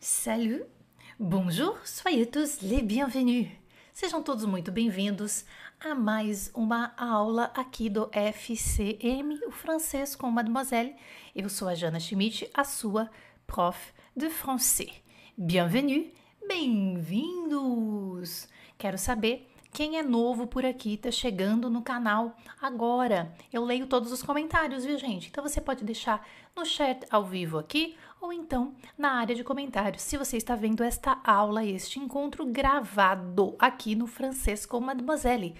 Salut, bonjour, soyez tous les bienvenus. Sejam todos muito bem-vindos a mais uma aula aqui do FCM, o francês com Mademoiselle. Eu sou a Jana Schmidt, a sua prof de français. Bienvenue, bem-vindos! Quero saber quem é novo por aqui, tá chegando no canal agora. Eu leio todos os comentários, viu, gente? Então você pode deixar no chat ao vivo aqui ou então na área de comentários, se você está vendo esta aula, este encontro gravado aqui no francês com Mademoiselle.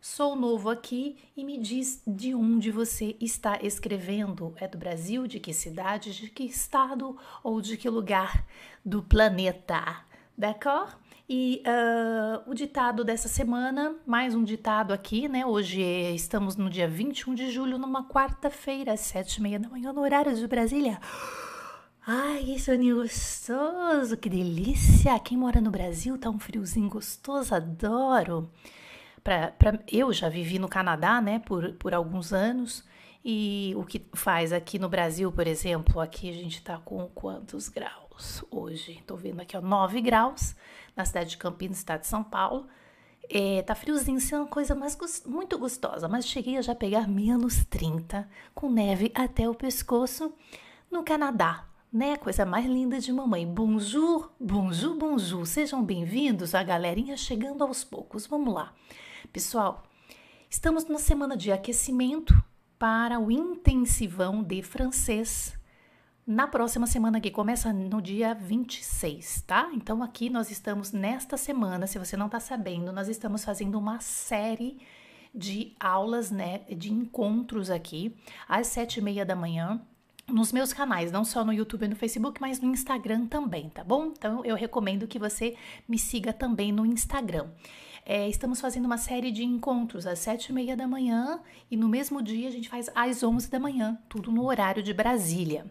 Sou novo aqui e me diz de onde você está escrevendo. É do Brasil? De que cidade? De que estado? Ou de que lugar do planeta? D'accord? E uh, o ditado dessa semana, mais um ditado aqui, né? Hoje estamos no dia 21 de julho, numa quarta-feira, às sete e meia da manhã, no horário de Brasília. Ai, que soninho gostoso, que delícia! Quem mora no Brasil tá um friozinho gostoso, adoro. Pra, pra, eu já vivi no Canadá, né, por, por alguns anos, e o que faz aqui no Brasil, por exemplo, aqui a gente tá com quantos graus hoje? Tô vendo aqui, ó, 9 graus na cidade de Campinas, estado de São Paulo. É, tá friozinho, isso é uma coisa mais muito gostosa, mas cheguei a já pegar menos 30, com neve até o pescoço no Canadá né? Coisa mais linda de mamãe. Bonjour, bonjour, bonjour. Sejam bem-vindos, a galerinha chegando aos poucos. Vamos lá. Pessoal, estamos na semana de aquecimento para o intensivão de francês. Na próxima semana que começa no dia 26, tá? Então aqui nós estamos nesta semana, se você não tá sabendo, nós estamos fazendo uma série de aulas, né, de encontros aqui às sete e meia da manhã nos meus canais, não só no YouTube e no Facebook, mas no Instagram também, tá bom? Então eu recomendo que você me siga também no Instagram. É, estamos fazendo uma série de encontros às sete e meia da manhã e no mesmo dia a gente faz às onze da manhã, tudo no horário de Brasília.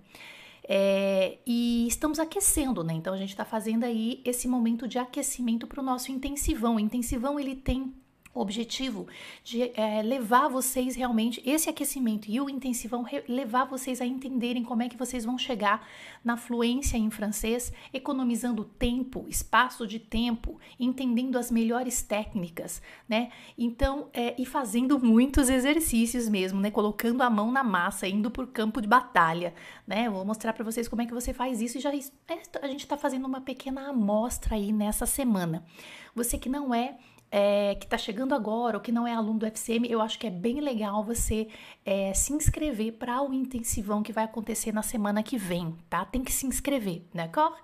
É, e estamos aquecendo, né? Então a gente está fazendo aí esse momento de aquecimento para o nosso intensivão. O intensivão ele tem objetivo de é, levar vocês realmente esse aquecimento e o intensivão levar vocês a entenderem como é que vocês vão chegar na fluência em francês, economizando tempo, espaço de tempo, entendendo as melhores técnicas, né? Então, é, e fazendo muitos exercícios mesmo, né? Colocando a mão na massa, indo por campo de batalha, né? Vou mostrar para vocês como é que você faz isso e já é, a gente está fazendo uma pequena amostra aí nessa semana. Você que não é é, que está chegando agora ou que não é aluno do FCM, eu acho que é bem legal você é, se inscrever para o intensivão que vai acontecer na semana que vem, tá? Tem que se inscrever, d'accord?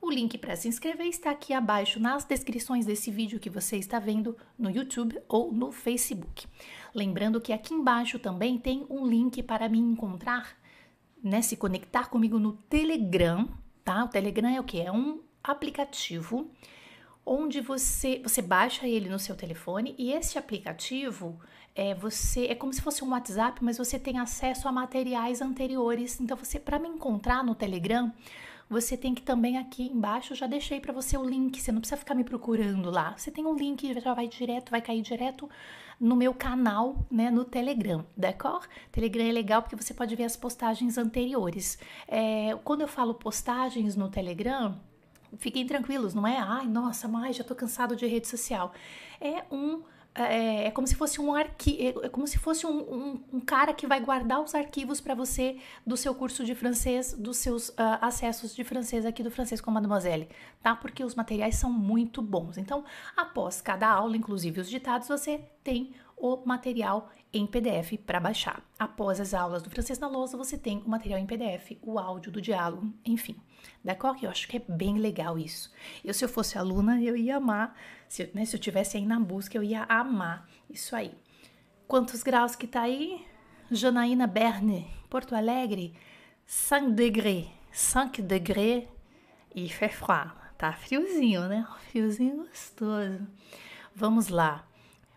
O link para se inscrever está aqui abaixo nas descrições desse vídeo que você está vendo no YouTube ou no Facebook. Lembrando que aqui embaixo também tem um link para me encontrar, né, se conectar comigo no Telegram, tá? O Telegram é o que? É um aplicativo onde você você baixa ele no seu telefone e esse aplicativo é você é como se fosse um WhatsApp, mas você tem acesso a materiais anteriores. Então você para me encontrar no Telegram, você tem que também aqui embaixo já deixei para você o link, você não precisa ficar me procurando lá. Você tem um link, já vai direto, vai cair direto no meu canal, né, no Telegram, d'accord? Telegram é legal porque você pode ver as postagens anteriores. É, quando eu falo postagens no Telegram, Fiquem tranquilos, não é? Ai, nossa, mas já tô cansado de rede social. É um é, é, como se fosse um arquivo, é, é como se fosse um, um, um, cara que vai guardar os arquivos para você do seu curso de francês, dos seus uh, acessos de francês aqui do francês com Mademoiselle, tá? Porque os materiais são muito bons. Então, após cada aula, inclusive os ditados, você tem o material em PDF para baixar. Após as aulas do francês na lousa, você tem o material em PDF, o áudio do diálogo, enfim. D'accord? Eu acho que é bem legal isso. Eu, se eu fosse aluna, eu ia amar. Se, né, se eu tivesse aí na busca, eu ia amar isso aí. Quantos graus que tá aí? Janaína Berne, Porto Alegre, 5 degrés. 5 degrés e fait froid. Tá friozinho, né? Friozinho gostoso. Vamos lá.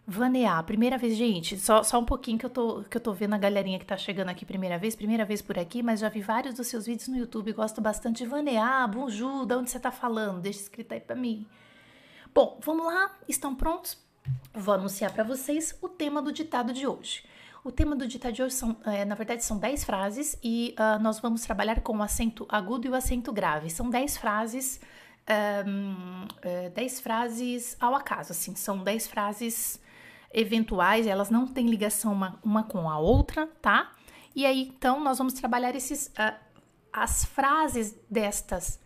Vanear, primeira vez, gente, só, só um pouquinho que eu, tô, que eu tô vendo a galerinha que tá chegando aqui primeira vez, primeira vez por aqui, mas já vi vários dos seus vídeos no YouTube, gosto bastante de vanear, bonjour, de onde você tá falando, deixa escrito aí pra mim. Bom, vamos lá, estão prontos? Vou anunciar para vocês o tema do ditado de hoje. O tema do ditado de hoje são, é, na verdade, são 10 frases e uh, nós vamos trabalhar com o acento agudo e o acento grave. São 10 frases, um, uh, 10 frases ao acaso, assim, são 10 frases eventuais, elas não têm ligação uma, uma com a outra, tá? E aí, então, nós vamos trabalhar esses, uh, as frases destas,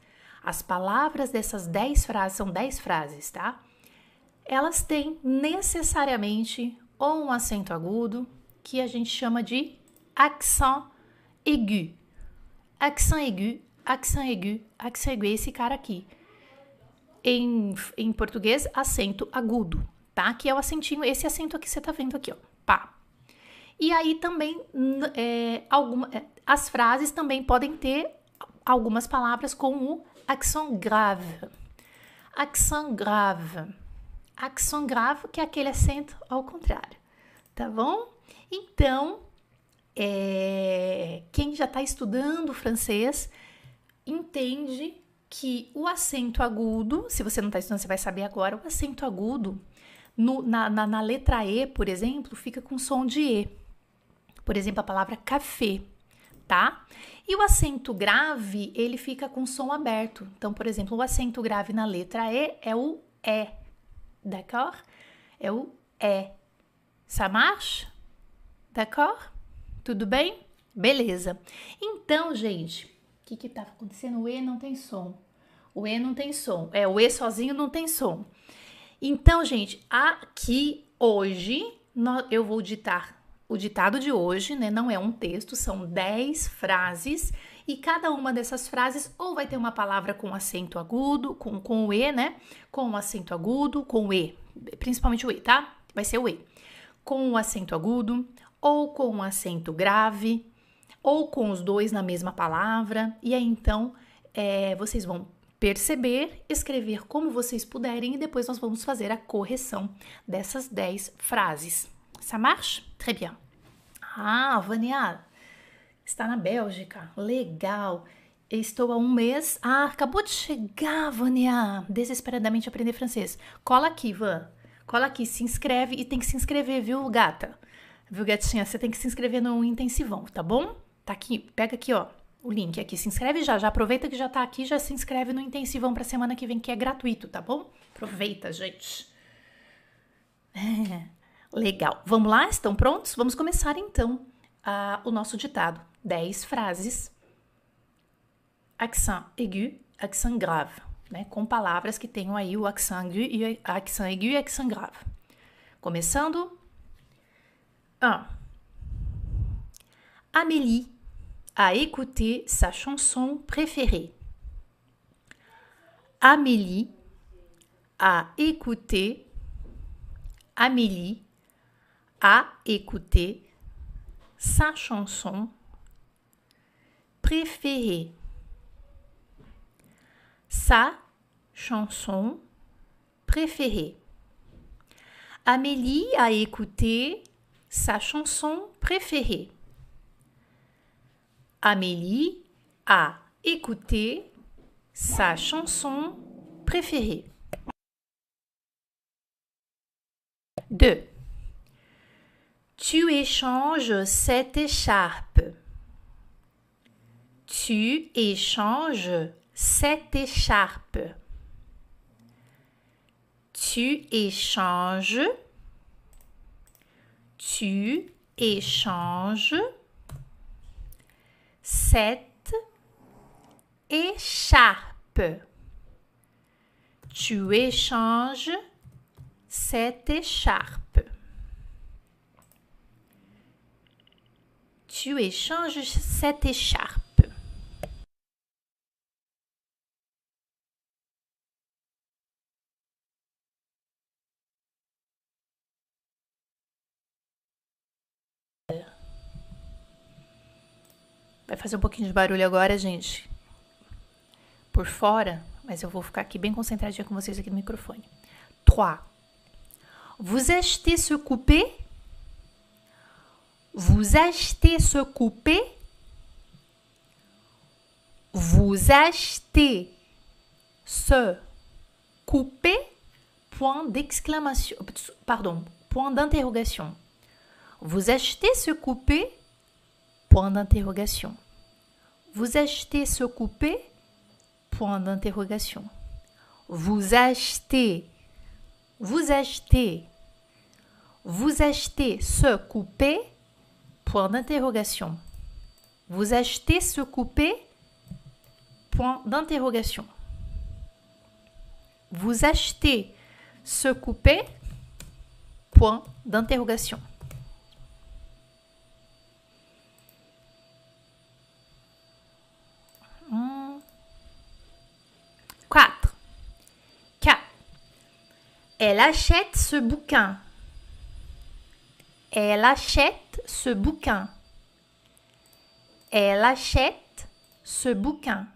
as palavras dessas 10 frases, são 10 frases, tá? Elas têm necessariamente ou um acento agudo, que a gente chama de accent aigu. Accent aigu, accent aigu, accent aigu, esse cara aqui. Em, em português, acento agudo, tá? Que é o acentinho, esse acento aqui você tá vendo aqui, ó. Pá. E aí também, é, alguma, é, as frases também podem ter algumas palavras com o accent grave. Accent grave. Accent grave, que é aquele acento ao contrário, tá bom? Então, é, quem já está estudando francês entende que o acento agudo, se você não está estudando, você vai saber agora, o acento agudo no, na, na, na, letra E, por exemplo, fica com som de E. Por exemplo, a palavra café, tá? E o acento grave, ele fica com som aberto. Então, por exemplo, o acento grave na letra E é o E, d'accord? É o E. Ça marche? D'accord? Tudo bem? Beleza. Então, gente, o que que acontecendo? O E não tem som. O E não tem som. É, o E sozinho não tem som. Então, gente, aqui hoje eu vou ditar o ditado de hoje, né? Não é um texto, são 10 frases e cada uma dessas frases ou vai ter uma palavra com acento agudo, com, com o E, né? Com o acento agudo, com o E, principalmente o E, tá? Vai ser o E. Com o acento agudo, ou com um acento grave, ou com os dois na mesma palavra, e aí então é, vocês vão perceber, escrever como vocês puderem e depois nós vamos fazer a correção dessas 10 frases. Ça marche? Très bien. Ah, Vânia, está na Bélgica. Legal. Estou há um mês. Ah, acabou de chegar, Vânia. Desesperadamente aprender francês. Cola aqui, Van. Cola aqui, se inscreve e tem que se inscrever, viu, gata? Viu, gatinha? Você tem que se inscrever no intensivão, tá bom? Tá aqui, pega aqui, ó, o link aqui. Se inscreve já, já aproveita que já tá aqui, já se inscreve no intensivão pra semana que vem, que é gratuito, tá bom? Aproveita, gente. É, legal. Vamos lá? Estão prontos? Vamos começar então o nosso ditado. 10 frases. Accent aigu, accent grave, né? Com palavras que tenham aí o accent aigu e accent aigu accent grave. Começando 1. Amélie a écouté sa chanson préférée. Amélie a écouté Amélie a écouté sa chanson préférée. Sa chanson préférée. Amélie a écouté sa chanson préférée. Amélie a écouté sa chanson préférée. 2. Tu échanges cette écharpe. Tu échanges cette écharpe. Tu échanges tu échanges écharpe. Tu échanges cette écharpe. Tu échanges cette écharpe. Vai fazer um pouquinho de barulho agora, gente. Por fora, mas eu vou ficar aqui bem concentradinha com vocês aqui no microfone. 3. Vous achetez ce coupé? Vous achetez ce coupé? Vous achetez ce coupé? Point d'exclamation. Pardon, point d'interrogation. Vous achetez ce coupé Point d'interrogation. Vous achetez ce coupé? Point d'interrogation. Vous achetez. Vous achetez. Vous achetez ce coupé? Point d'interrogation. Vous achetez ce coupé? Point d'interrogation. Vous achetez ce coupé? Point d'interrogation. Hmm. Quatre. Quatre. Elle achète ce bouquin. Elle achète ce bouquin. Elle achète ce bouquin.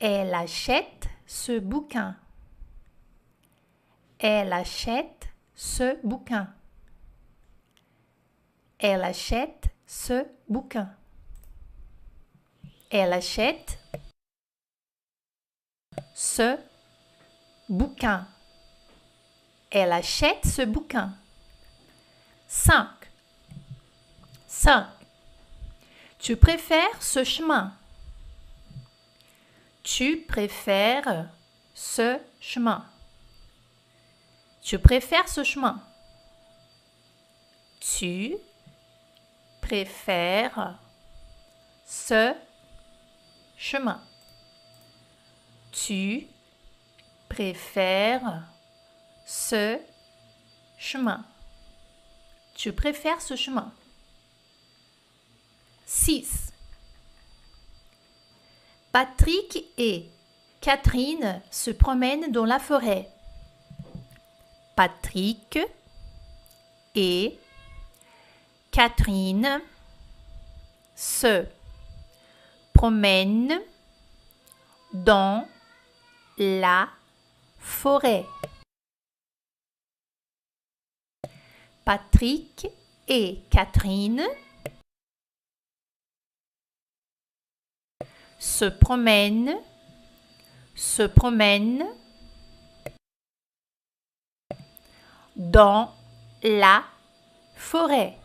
Elle achète ce bouquin. Elle achète ce bouquin. Elle achète ce bouquin. Elle achète ce bouquin. Elle achète ce bouquin. 5. 5. Tu préfères ce chemin? Tu préfères ce chemin? Tu préfères ce chemin? Tu préfères ce. Tu préfères ce chemin. Tu préfères ce chemin. 6. Patrick et Catherine se promènent dans la forêt. Patrick et Catherine se dans la forêt. Patrick et Catherine se promènent, se promènent dans la forêt,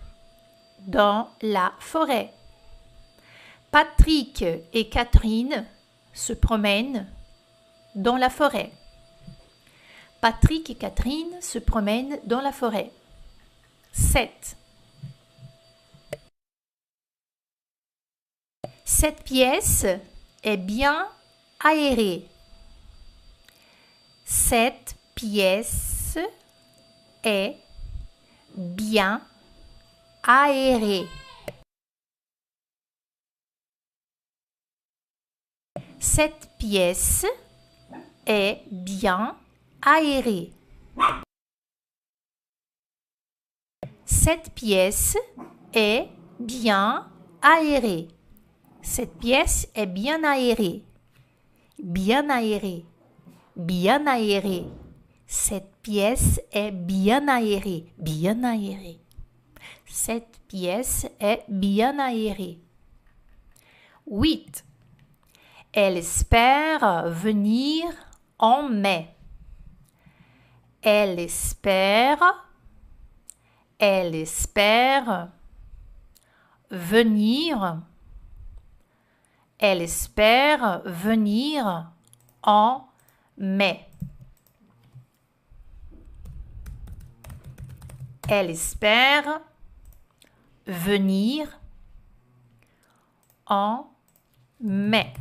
dans la forêt. Patrick et Catherine se promènent dans la forêt. Patrick et Catherine se promènent dans la forêt. 7. Cette pièce est bien aérée. Cette pièce est bien aérée. Cette pièce est bien aérée. Cette pièce est bien aérée. Cette pièce est bien aérée. Bien aérée. Bien aérée. Cette pièce est bien aérée. Bien aérée. Cette pièce est bien aérée. 8. Elle espère venir en mai. Elle espère, elle espère venir, elle espère venir en mai. Elle espère venir en mai.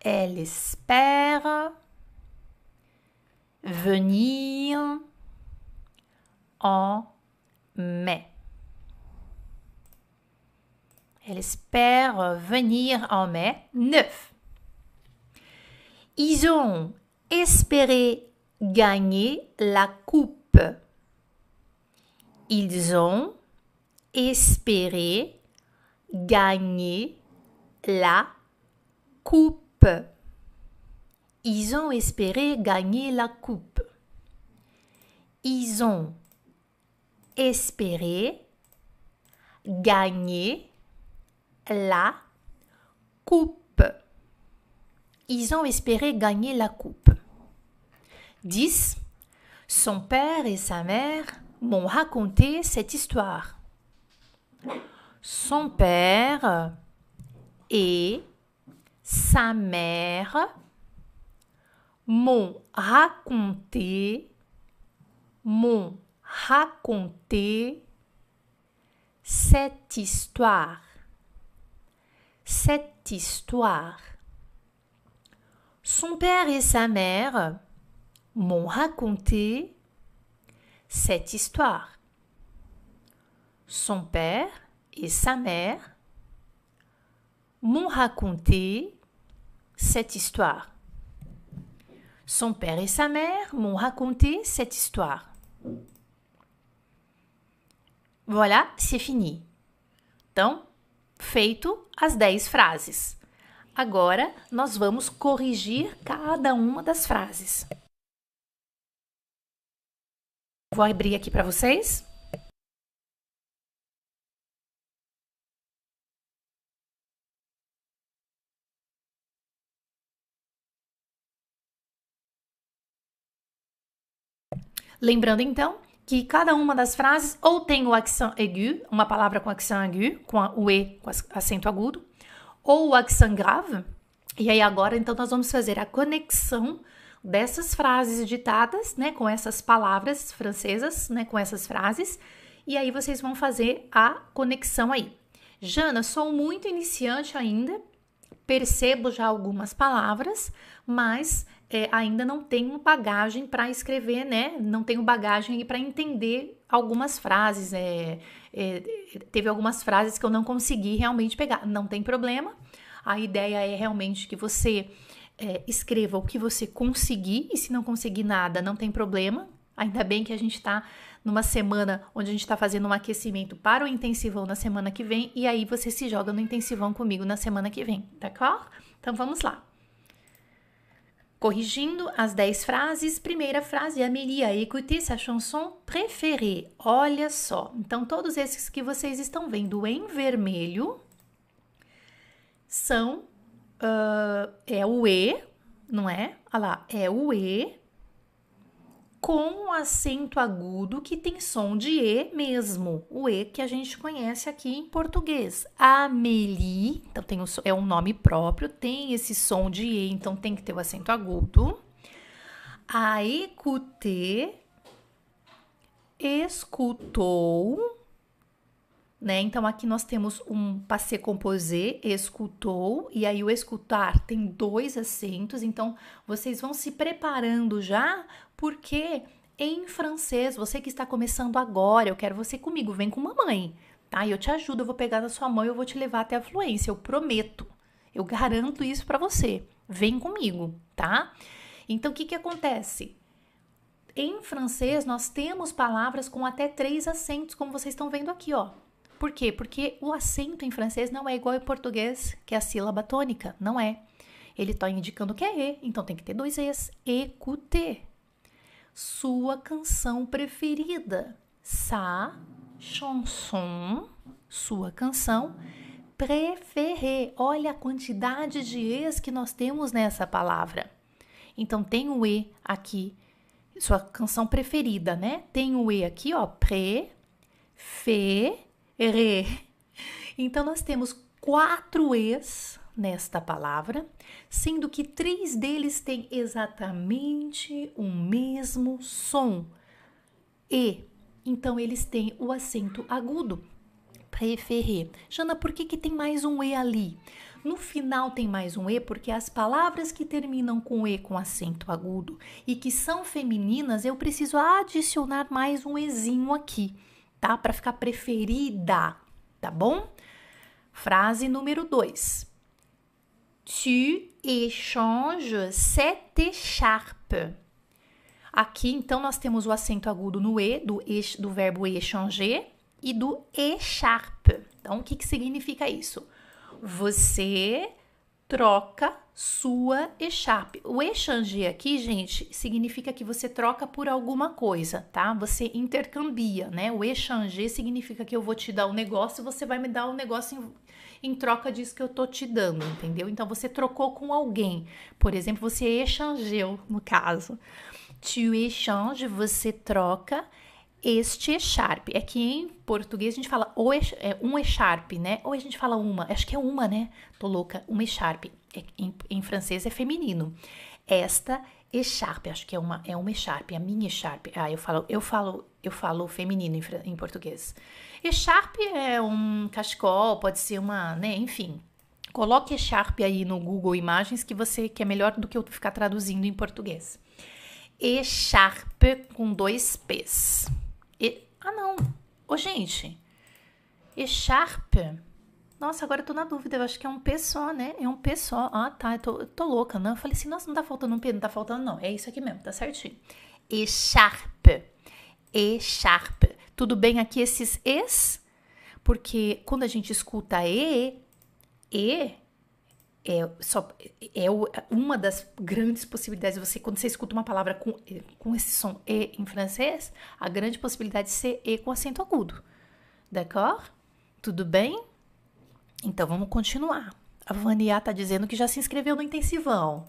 Elle espère venir en mai. Elle espère venir en mai. 9. Ils ont espéré gagner la coupe. Ils ont espéré gagner la coupe. Ils ont espéré gagner la coupe. Ils ont espéré gagner la coupe. Ils ont espéré gagner la coupe. 10. Son père et sa mère m'ont raconté cette histoire. Son père et sa mère m'ont raconté, m'ont raconté cette histoire. Cette histoire. Son père et sa mère m'ont raconté cette histoire. Son père et sa mère m'ont raconté cette histoire. Son père et sa mère m'ont raconté cette histoire. Voilà, c'est fini. Então, feito as 10 frases. Agora, nós vamos corrigir cada uma das frases. Vou abrir aqui para vocês. Lembrando então que cada uma das frases ou tem o accent aigu, uma palavra com accent aigu, com o E com acento agudo, ou o accent grave. E aí agora então nós vamos fazer a conexão dessas frases ditadas, né, com essas palavras francesas, né, com essas frases, e aí vocês vão fazer a conexão aí. Jana, sou muito iniciante ainda, percebo já algumas palavras, mas é, ainda não tenho bagagem para escrever, né? Não tenho bagagem para entender algumas frases. É, é, teve algumas frases que eu não consegui realmente pegar. Não tem problema. A ideia é realmente que você é, escreva o que você conseguir, e se não conseguir nada, não tem problema. Ainda bem que a gente está numa semana onde a gente está fazendo um aquecimento para o intensivão na semana que vem, e aí você se joga no intensivão comigo na semana que vem, tá Então vamos lá. Corrigindo as 10 frases, primeira frase, Amélie a écouté sa chanson préférée. Olha só. Então, todos esses que vocês estão vendo em vermelho são. Uh, é o E, não é? Olha lá, é o E com o acento agudo que tem som de E mesmo, o E que a gente conhece aqui em português. Amélie, então tem o, é um nome próprio, tem esse som de E, então tem que ter o acento agudo. A écouter, escutou, né? Então aqui nós temos um passé composé, escutou, e aí o escutar tem dois acentos, então vocês vão se preparando já porque em francês, você que está começando agora, eu quero você comigo, vem com mamãe, tá? Eu te ajudo, eu vou pegar na sua mão e eu vou te levar até a fluência, eu prometo. Eu garanto isso para você. Vem comigo, tá? Então, o que que acontece? Em francês, nós temos palavras com até três acentos, como vocês estão vendo aqui, ó. Por quê? Porque o acento em francês não é igual em português, que é a sílaba tônica, não é. Ele está indicando que é E, então tem que ter dois Es. Écouter sua canção preferida. Sa chanson, sua canção préférée. Olha a quantidade de e's que nós temos nessa palavra. Então tem o e aqui, sua canção preferida, né? Tem o e aqui, ó, pré, fé, ré. Então nós temos quatro e's nesta palavra, sendo que três deles têm exatamente o mesmo som. E, então eles têm o acento agudo. Préféré. Jana, por que, que tem mais um E ali? No final tem mais um E porque as palavras que terminam com E com acento agudo e que são femininas, eu preciso adicionar mais um Ezinho aqui, tá? Para ficar preferida, tá bom? Frase número 2 tu échanges cette écharpe. Aqui, então, nós temos o acento agudo no E, do, do verbo échanger, e do écharpe. Então, o que, que significa isso? Você troca sua écharpe. O échanger aqui, gente, significa que você troca por alguma coisa, tá? Você intercambia, né? O échanger significa que eu vou te dar um negócio e você vai me dar um negócio em em troca disso que eu tô te dando, entendeu? Então você trocou com alguém. Por exemplo, você échangeu, no caso. Tu échanges, você troca este echarpe. É que em português a gente fala o é, um echarpe, né? Ou a gente fala uma. Acho que é uma, né? Tô louca. Uma echarpe. É, em, em francês é feminino. Esta echarpe, acho que é uma é uma echarpe, a minha echarpe. Ah, eu falo, eu falo, eu falo feminino em, em português. Echarpe é um cachecol, pode ser uma, né, enfim. Coloque echarpe aí no Google Imagens que você que é melhor do que eu ficar traduzindo em português. Echarpe com dois P's. Ah, não. Ô, gente. Echarpe. Nossa, agora eu tô na dúvida. Eu acho que é um P só, né? É um P só. Ah, tá. Eu tô, eu tô louca, né? Eu falei assim, nossa, não tá faltando um P. Não tá faltando, não. É isso aqui mesmo, tá certinho. Echarpe. Echarpe. Tudo bem aqui esses es? Porque quando a gente escuta E, E é, só, é uma das grandes possibilidades. Você, quando você escuta uma palavra com, com esse som E em francês, a grande possibilidade de ser E com acento agudo. D'accord? Tudo bem? Então vamos continuar. A Vania tá dizendo que já se inscreveu no intensivão.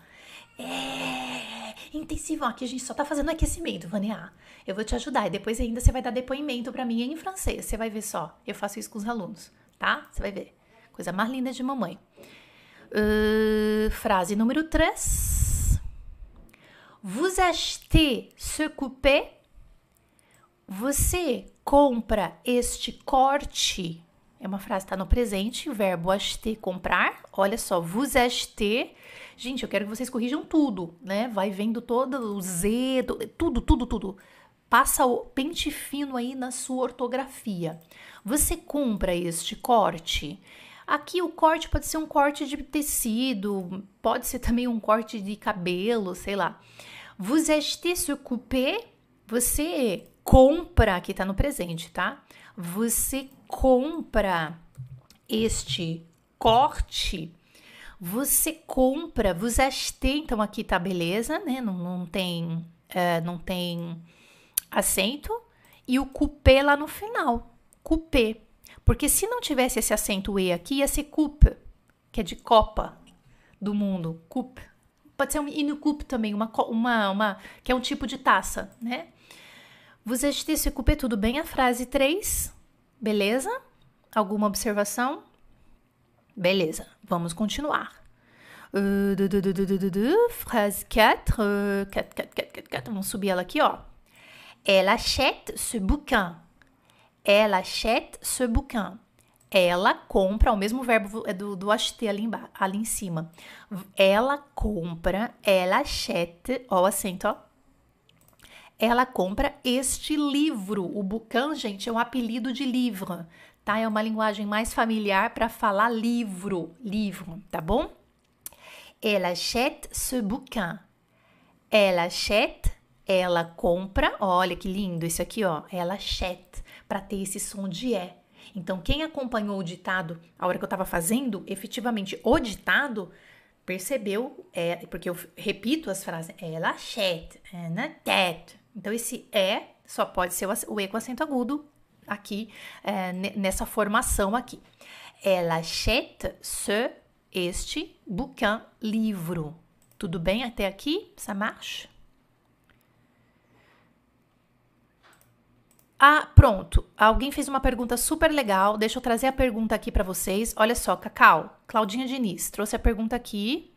É, intensivão. Aqui a gente só tá fazendo aquecimento, Vania. Eu vou te ajudar. E depois ainda você vai dar depoimento para mim em francês. Você vai ver só. Eu faço isso com os alunos, tá? Você vai ver. Coisa mais linda de mamãe. Uh, frase número 3. Vous achetez ce coupé? Você compra este corte? É uma frase está no presente, verbo acheter, comprar. Olha só, vous achetez. Gente, eu quero que vocês corrijam tudo, né? Vai vendo todo o Z, tudo, tudo, tudo. Passa o pente fino aí na sua ortografia. Você compra este corte? Aqui o corte pode ser um corte de tecido, pode ser também um corte de cabelo, sei lá. Vous achetez ce coupé? Você compra, aqui tá no presente, tá? Você compra este corte você compra, vous achetez, então aqui tá beleza, né? Não, não tem, é, não tem acento. E o coupé lá no final, coupé. Porque se não tivesse esse acento E aqui, ia ser coupe, que é de Copa do Mundo. Coupe. Pode ser um inu coupe também, uma, uma, uma, que é um tipo de taça, né? Vous achetez ce coupé, tudo bem? A frase 3, beleza? Alguma observação? Beleza, vamos continuar. Uh, du, du, du, frase 4, uh, 4, 4, 4, 4, vamos subir ela aqui, ó. Elle achète ce bouquin. Elle achète ce bouquin. Ela compra, o mesmo verbo é do, do acheter ali, ali em cima. Ela compra, ela achète, ó o acento, ó. Ela compra este livro. O bouquin, gente, é um apelido de livro, tá? É uma linguagem mais familiar para falar livro, livro, tá bom? Elle achète ce bouquin. Elle achète, ela compra. Olha que lindo isso aqui, ó. Ela achète para ter esse som de é. Então, quem acompanhou o ditado a hora que eu estava fazendo, efetivamente, o ditado, percebeu, é, porque eu repito as frases, ela achète, na tête. Então, esse é só pode ser o E com acento agudo aqui, é, nessa formação aqui. Ela achète ce, este, bouquin, livro. Tudo bem até aqui? Ça marche? Ah, pronto. Alguém fez uma pergunta super legal. Deixa eu trazer a pergunta aqui para vocês. Olha só, Cacau, Claudinha Diniz trouxe a pergunta aqui.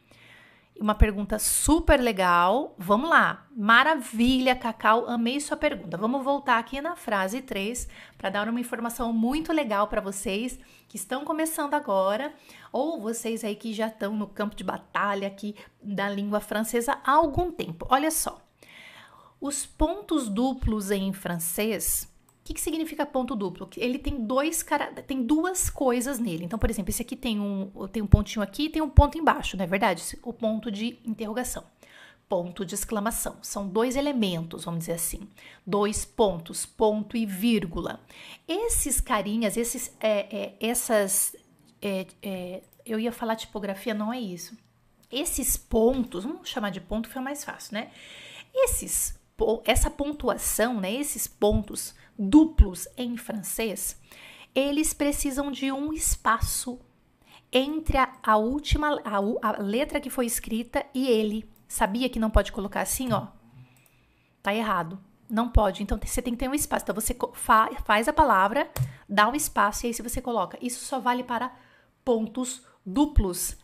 Uma pergunta super legal. Vamos lá. Maravilha, Cacau. Amei sua pergunta. Vamos voltar aqui na frase 3 para dar uma informação muito legal para vocês que estão começando agora ou vocês aí que já estão no campo de batalha aqui da língua francesa há algum tempo. Olha só. Os pontos duplos em francês o que, que significa ponto duplo? Ele tem dois tem duas coisas nele. Então, por exemplo, esse aqui tem um, tem um pontinho aqui e tem um ponto embaixo, não é verdade? O ponto de interrogação. Ponto de exclamação. São dois elementos, vamos dizer assim. Dois pontos, ponto e vírgula. Esses carinhas, esses, é, é, essas. É, é eu ia falar tipografia, não é isso. Esses pontos, vamos chamar de ponto, foi mais fácil, né? Esses, essa pontuação, né? Esses pontos duplos em francês, eles precisam de um espaço entre a, a última a, a, letra que foi escrita e ele. Sabia que não pode colocar assim, ó? Tá errado. Não pode. Então você tem que ter um espaço. Então você fa faz a palavra, dá um espaço e aí se você coloca. Isso só vale para pontos duplos.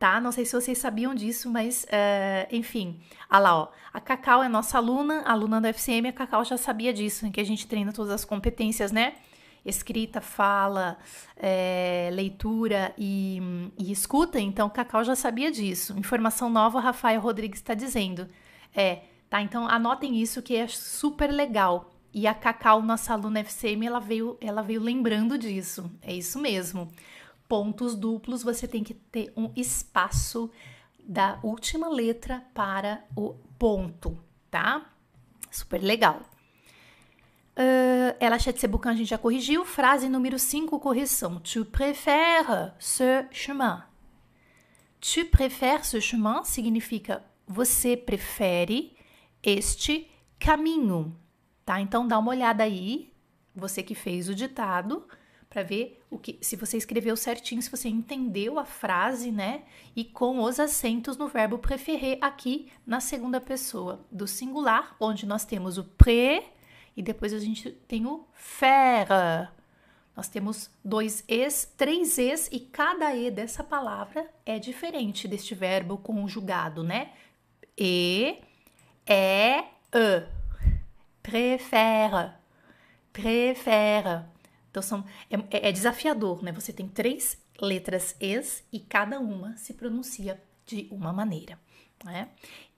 Tá? Não sei se vocês sabiam disso, mas uh, enfim. Ah lá, ó. A Cacau é nossa aluna, aluna da FCM, a Cacau já sabia disso, que a gente treina todas as competências, né? Escrita, fala, é, leitura e, e, escuta. Então, Cacau já sabia disso. Informação nova, Rafael Rodrigues está dizendo. É, tá? Então, anotem isso que é super legal. E a Cacau, nossa aluna FCM, ela veio, ela veio lembrando disso. É isso mesmo pontos duplos, você tem que ter um espaço da última letra para o ponto, tá? Super legal. Uh, ela Chetsebukan a gente já corrigiu. Frase número 5, correção. Tu préfères ce chemin? Tu préfères ce chemin significa você prefere este caminho, tá? Então dá uma olhada aí, você que fez o ditado para ver o que se você escreveu certinho, se você entendeu a frase, né? E com os acentos no verbo préférer aqui na segunda pessoa do singular, onde nós temos o pré e depois a gente tem o faire. Nós temos dois es, três es e cada e dessa palavra é diferente deste verbo conjugado, né? E, é, e. Préfère, préfère. Então são, é, é desafiador, né? Você tem três letras es e cada uma se pronuncia de uma maneira, né?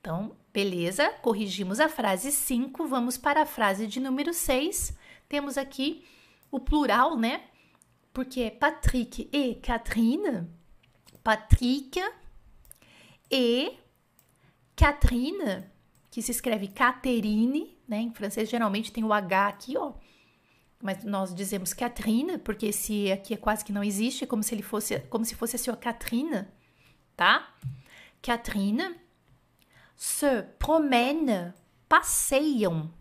Então, beleza, corrigimos a frase 5, vamos para a frase de número 6. Temos aqui o plural, né? Porque é Patrick e Catherine. Patrick e Catherine, que se escreve Catherine, né? Em francês geralmente tem o H aqui, ó mas nós dizemos Katrina, porque esse aqui é quase que não existe, é como se ele fosse, como se fosse a sua Katrina, tá? Katrina se promène, passeiam,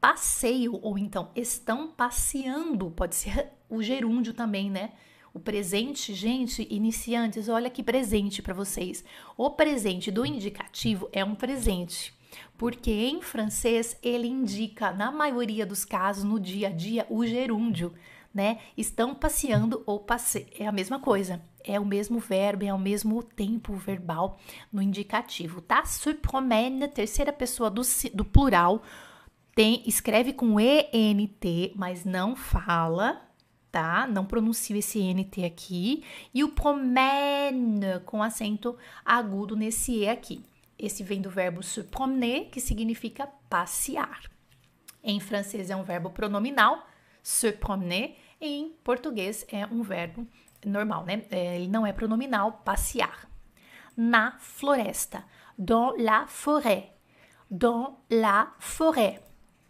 passeio ou então estão passeando, pode ser o gerúndio também, né? O presente, gente, iniciantes, olha que presente para vocês. O presente do indicativo é um presente porque em francês ele indica, na maioria dos casos, no dia a dia, o gerúndio, né? Estão passeando ou passe... é a mesma coisa. É o mesmo verbo, é o mesmo tempo verbal no indicativo, tá? Se promène, terceira pessoa do, do plural, tem escreve com ENT, mas não fala, tá? Não pronuncio esse NT aqui. E o promène com acento agudo nesse E aqui. Esse vem do verbo se promener, que significa passear. Em francês é um verbo pronominal, se promener. Em português é um verbo normal, né? É, ele não é pronominal, passear. Na floresta, dans la forêt. Dans la forêt.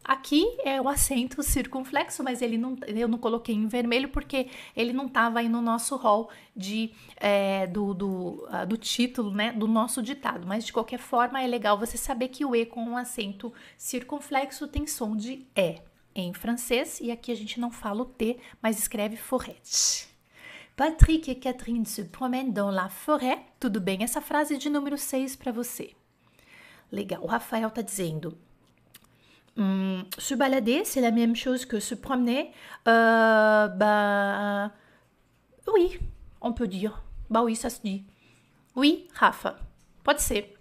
Aqui é o acento circunflexo, mas ele não, eu não coloquei em vermelho porque ele não estava aí no nosso rol de, é, do, do, uh, do título, né, do nosso ditado. Mas de qualquer forma é legal você saber que o E com o acento circunflexo tem som de E em francês e aqui a gente não fala o T, mas escreve forêt. Patrick e Catherine se promènent dans la forêt. Tudo bem? Essa frase de número 6 para você. Legal. O Rafael tá dizendo: Hum, se balader, c'est la même chose que se promener. Euh, bah, oui, on peut dire. Bah oui, ça se dit. Oui, Rafa. Pode ser.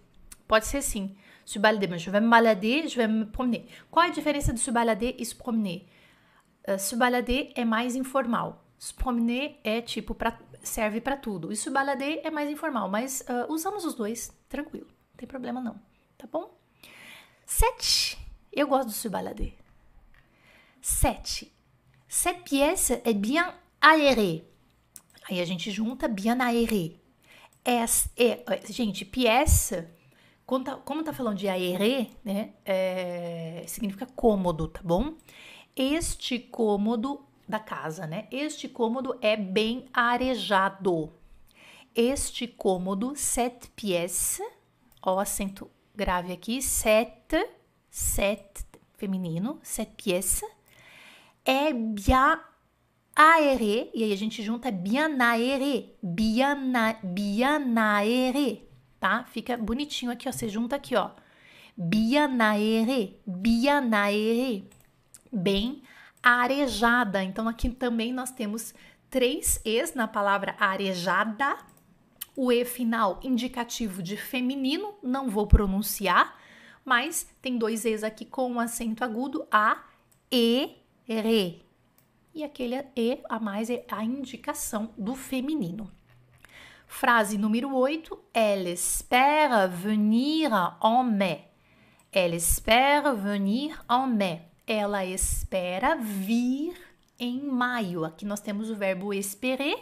Pode ser sim. Se balader, mas je vais me balader, je vais me promener. Qual é a diferença de se balader e se promener? Uh, se balader é mais informal. Se promener é tipo pra, serve para tudo. E se balader é mais informal, mas uh, usamos os dois, tranquilo. Não tem problema não, tá bom? Sete. Eu gosto do se balader. 7. Cette pièce est bien aérée. Aí a gente junta bien aérée. Es, é, gente, pièce, como tá, como tá falando de aéré, né? É, significa cômodo, tá bom? Este cômodo da casa, né? Este cômodo é bem arejado. Este cômodo, cette pièce, ó, acento grave aqui, cette cette, feminino, cette pièce, é bien aéré, e aí a gente junta bien aéré, bien, bien aéré, tá? Fica bonitinho aqui, ó, você junta aqui, ó. bien aéré, bien aéré, bem arejada. Então aqui também nós temos três es na palavra arejada. O e final indicativo de feminino, não vou pronunciar, mas tem dois es aqui com um acento agudo, a, e, re. E aquele e a mais é a indicação do feminino. Frase número 8. Elle espère venir en mai. Elle espère venir en mai. Ela espera vir em maio. Aqui nós temos o verbo espérer,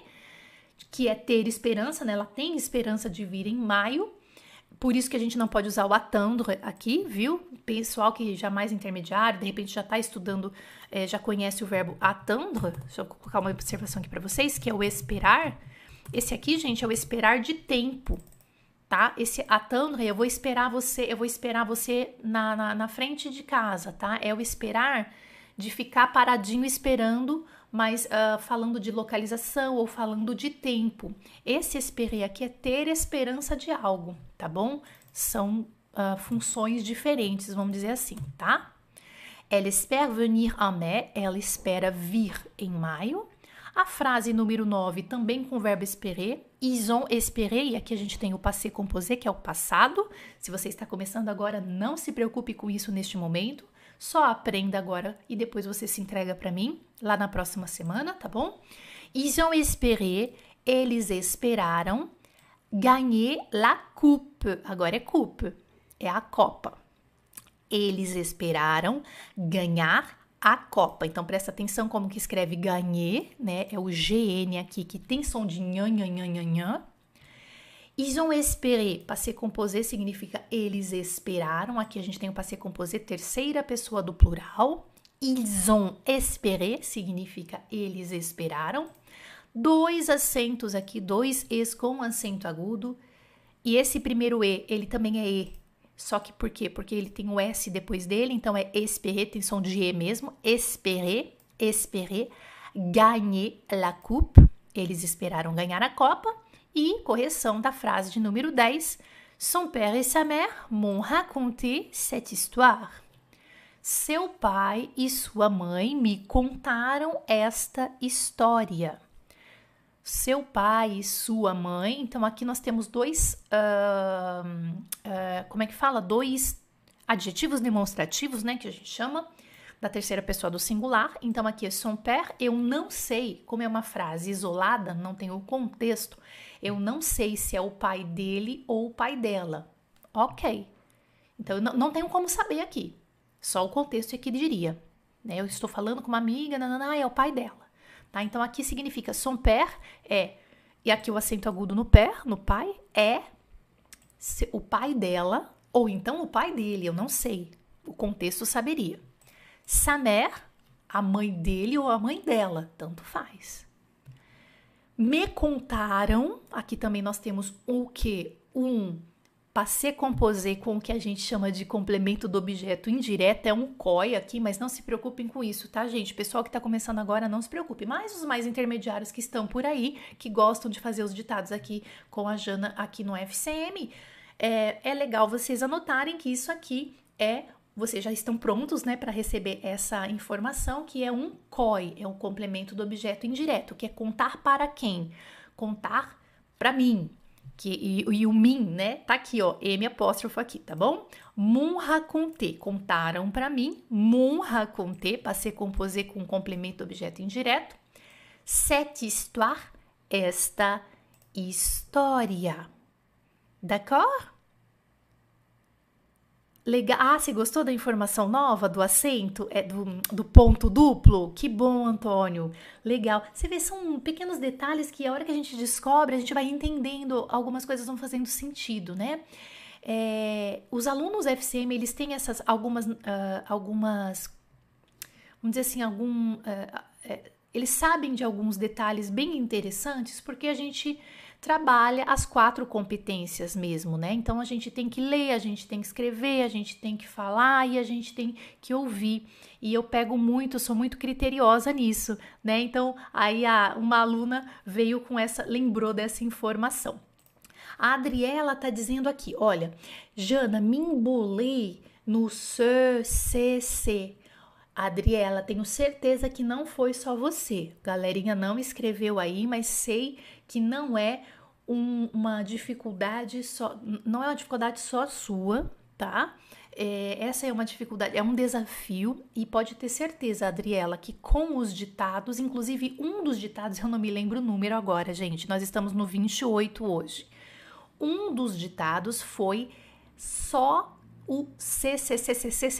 que é ter esperança, né? Ela tem esperança de vir em maio. Por isso que a gente não pode usar o attendre aqui, viu? Pessoal que já mais intermediário, de repente já está estudando, é, já conhece o verbo attendre. Deixa eu colocar uma observação aqui para vocês, que é o esperar. Esse aqui, gente, é o esperar de tempo, tá? Esse attendre, eu vou esperar você, eu vou esperar você na, na, na frente de casa, tá? É o esperar de ficar paradinho esperando, mas uh, falando de localização ou falando de tempo. Esse esperar aqui é ter esperança de algo, tá bom? São uh, funções diferentes, vamos dizer assim, tá? Elle espère venir en mai, ela espera vir em maio. A frase número 9 também com o verbo espérer. Ils ont espéré, e aqui a gente tem o passé composé, que é o passado. Se você está começando agora, não se preocupe com isso neste momento. Só aprenda agora e depois você se entrega para mim lá na próxima semana, tá bom? Ils ont espéré, eles esperaram gagner la coupe. Agora é coupe, é a Copa. Eles esperaram ganhar a Copa. Então presta atenção como que escreve gagner, né? É o GN aqui que tem som de nhan, nhan, nhan, nhan. Ils ont espéré, passé composé significa eles esperaram. Aqui a gente tem o passé composé terceira pessoa do plural. Ils ont espéré significa eles esperaram. Dois acentos aqui, dois es com acento agudo. E esse primeiro e, ele também é e, só que por quê? Porque ele tem o S depois dele, então é espérer, tem som de E mesmo. Espérer, espérer, gagner la coupe. Eles esperaram ganhar a Copa. E correção da frase de número 10. Son père et sa mère m'ont raconté cette histoire. Seu pai e sua mãe me contaram esta história seu pai e sua mãe. Então aqui nós temos dois, uh, uh, como é que fala? Dois adjetivos demonstrativos, né, que a gente chama da terceira pessoa do singular. Então aqui é son père, eu não sei, como é uma frase isolada, não tem o contexto, eu não sei se é o pai dele ou o pai dela. Ok. Então não, não tenho como saber aqui. Só o contexto é que diria. Né? Eu estou falando com uma amiga, não, é o pai dela. Tá? Então aqui significa son père é, e aqui o acento agudo no père, no pai, é o pai dela, ou então o pai dele, eu não sei. O contexto saberia. Sa mère, a mãe dele ou a mãe dela, tanto faz. Me contaram, aqui também nós temos o que? Um Passé composé com o que a gente chama de complemento do objeto indireto é um COI aqui, mas não se preocupem com isso, tá, gente? Pessoal que está começando agora, não se preocupe. Mas os mais intermediários que estão por aí, que gostam de fazer os ditados aqui com a Jana aqui no FCM, é, é legal vocês anotarem que isso aqui é vocês já estão prontos, né, para receber essa informação que é um COI, é um complemento do objeto indireto, que é contar para quem? Contar para mim, que, e, e, o min, né? Tá aqui, ó, M apóstrofo aqui, tá bom? Mon raconté, contaram para mim. Mon raconté, passei composé com complemento objeto indireto. Cette histoire, esta história. D'accord? Legal. Ah, você gostou da informação nova do acento, é do, do ponto duplo? Que bom, Antônio. Legal. Você vê, são pequenos detalhes que a hora que a gente descobre, a gente vai entendendo, algumas coisas vão fazendo sentido, né? É, os alunos FCM, eles têm essas algumas, uh, algumas, vamos dizer assim, algum, uh, uh, eles sabem de alguns detalhes bem interessantes porque a gente trabalha as quatro competências mesmo, né? Então a gente tem que ler, a gente tem que escrever, a gente tem que falar e a gente tem que ouvir. E eu pego muito, sou muito criteriosa nisso, né? Então aí a, uma aluna veio com essa, lembrou dessa informação. A Adriela tá dizendo aqui, olha, Jana, me embolei no CCC. Adriela, tenho certeza que não foi só você. Galerinha não escreveu aí, mas sei que não é um, uma dificuldade só, não é uma dificuldade só sua, tá? É, essa é uma dificuldade, é um desafio e pode ter certeza, Adriela, que com os ditados, inclusive um dos ditados, eu não me lembro o número agora, gente, nós estamos no 28 hoje. Um dos ditados foi só o CCCCC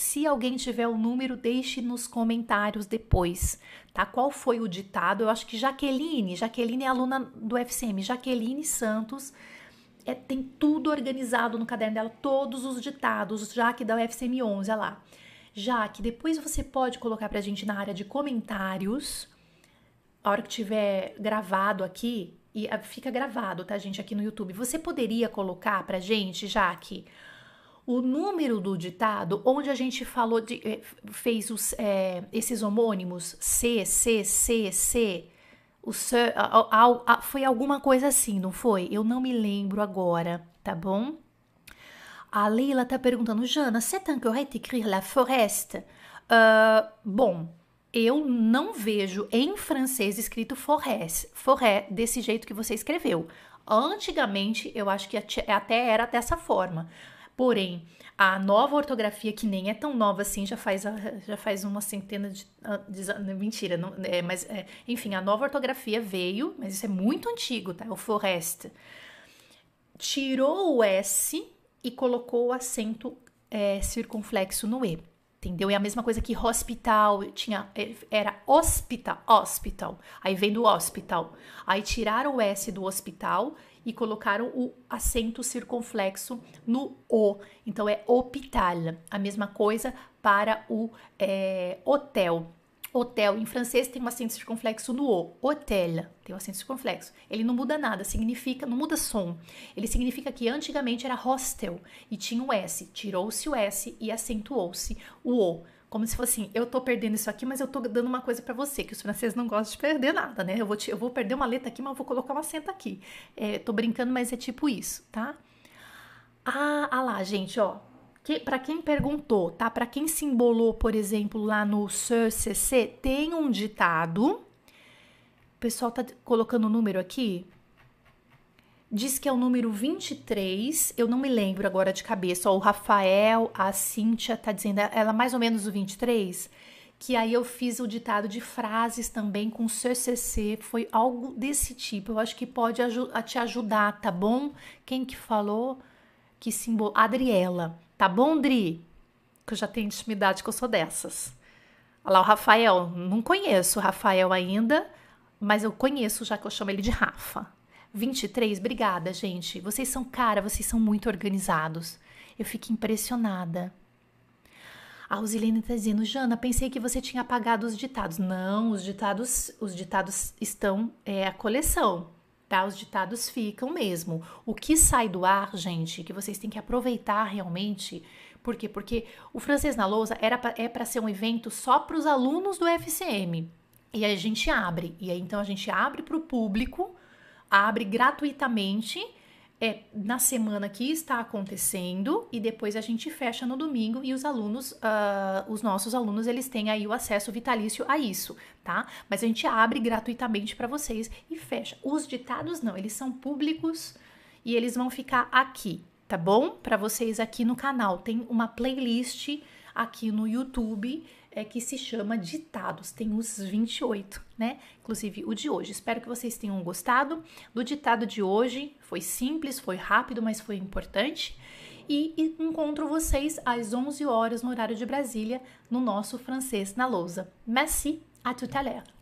Se alguém tiver o número, deixe nos comentários depois, tá? Qual foi o ditado? Eu acho que Jaqueline, Jaqueline é aluna do FCM, Jaqueline Santos é, tem tudo organizado no caderno dela, todos os ditados, já que da UFCM 11, olha lá. Já que depois você pode colocar pra gente na área de comentários, a hora que tiver gravado aqui, e ah, fica gravado, tá, gente, aqui no YouTube. Você poderia colocar pra gente, já que o número do ditado, onde a gente falou de, eh, fez os, é, esses homônimos C, C, C, C, o a, a, a, foi alguma coisa assim, não foi? Eu não me lembro agora, tá bom? A Leila tá perguntando, Jana, c'est incorrect écrire la forest? Uh, bom, eu não vejo em francês escrito forest, forêt desse jeito que você escreveu. Antigamente, eu acho que até era dessa forma. Porém, a nova ortografia, que nem é tão nova assim, já faz, já faz uma centena de. Ah, de mentira, não, é, mas é, enfim, a nova ortografia veio, mas isso é muito antigo, tá? O Forest. Tirou o S e colocou o acento é, circunflexo no E. Entendeu? É a mesma coisa que hospital, tinha, é, era hospital, hospital. Aí vem do hospital. Aí tiraram o S do hospital e colocaram o acento circunflexo no O. Então é hospital. A mesma coisa para o é, hotel. Hotel em francês tem um acento circunflexo no O. Hotel tem um acento circunflexo. Ele não muda nada, significa, não muda som. Ele significa que antigamente era hostel e tinha o S. Tirou-se o S e acentuou-se o O como se fosse assim, eu tô perdendo isso aqui, mas eu tô dando uma coisa para você, que os franceses não gostam de perder nada, né? Eu vou, te, eu vou perder uma letra aqui, mas eu vou colocar uma acento aqui. É, tô brincando, mas é tipo isso, tá? Ah, ah lá, gente, ó. Que, para quem perguntou, tá? Para quem se embolou, por exemplo, lá no CC, tem um ditado. O pessoal tá colocando o número aqui diz que é o número 23, eu não me lembro agora de cabeça, ó, o Rafael, a Cíntia tá dizendo, ela mais ou menos o 23, que aí eu fiz o ditado de frases também com CCC, foi algo desse tipo, eu acho que pode te ajudar, tá bom? Quem que falou? Que símbolo? Adriela, tá bom, Dri? Que eu já tenho intimidade que eu sou dessas. Olha lá o Rafael, não conheço o Rafael ainda, mas eu conheço já que eu chamo ele de Rafa. 23, obrigada, gente. Vocês são cara, vocês são muito organizados. Eu fico impressionada. A Rosilene está dizendo, Jana, pensei que você tinha apagado os ditados. Não, os ditados, os ditados estão é a coleção, tá? Os ditados ficam mesmo. O que sai do ar, gente, que vocês têm que aproveitar realmente. Por quê? Porque o francês na lousa era pra, é para ser um evento só para os alunos do FCM. E aí a gente abre. E aí então a gente abre para o público abre gratuitamente é, na semana que está acontecendo e depois a gente fecha no domingo e os alunos, uh, os nossos alunos, eles têm aí o acesso vitalício a isso, tá? Mas a gente abre gratuitamente para vocês e fecha. Os ditados não, eles são públicos e eles vão ficar aqui, tá bom? Para vocês aqui no canal tem uma playlist aqui no YouTube é, que se chama Ditados. Tem os 28, né? Inclusive o de hoje. Espero que vocês tenham gostado do ditado de hoje. Foi simples, foi rápido, mas foi importante. E encontro vocês às 11 horas no horário de Brasília no nosso francês na lousa. Merci, à tout à l'heure.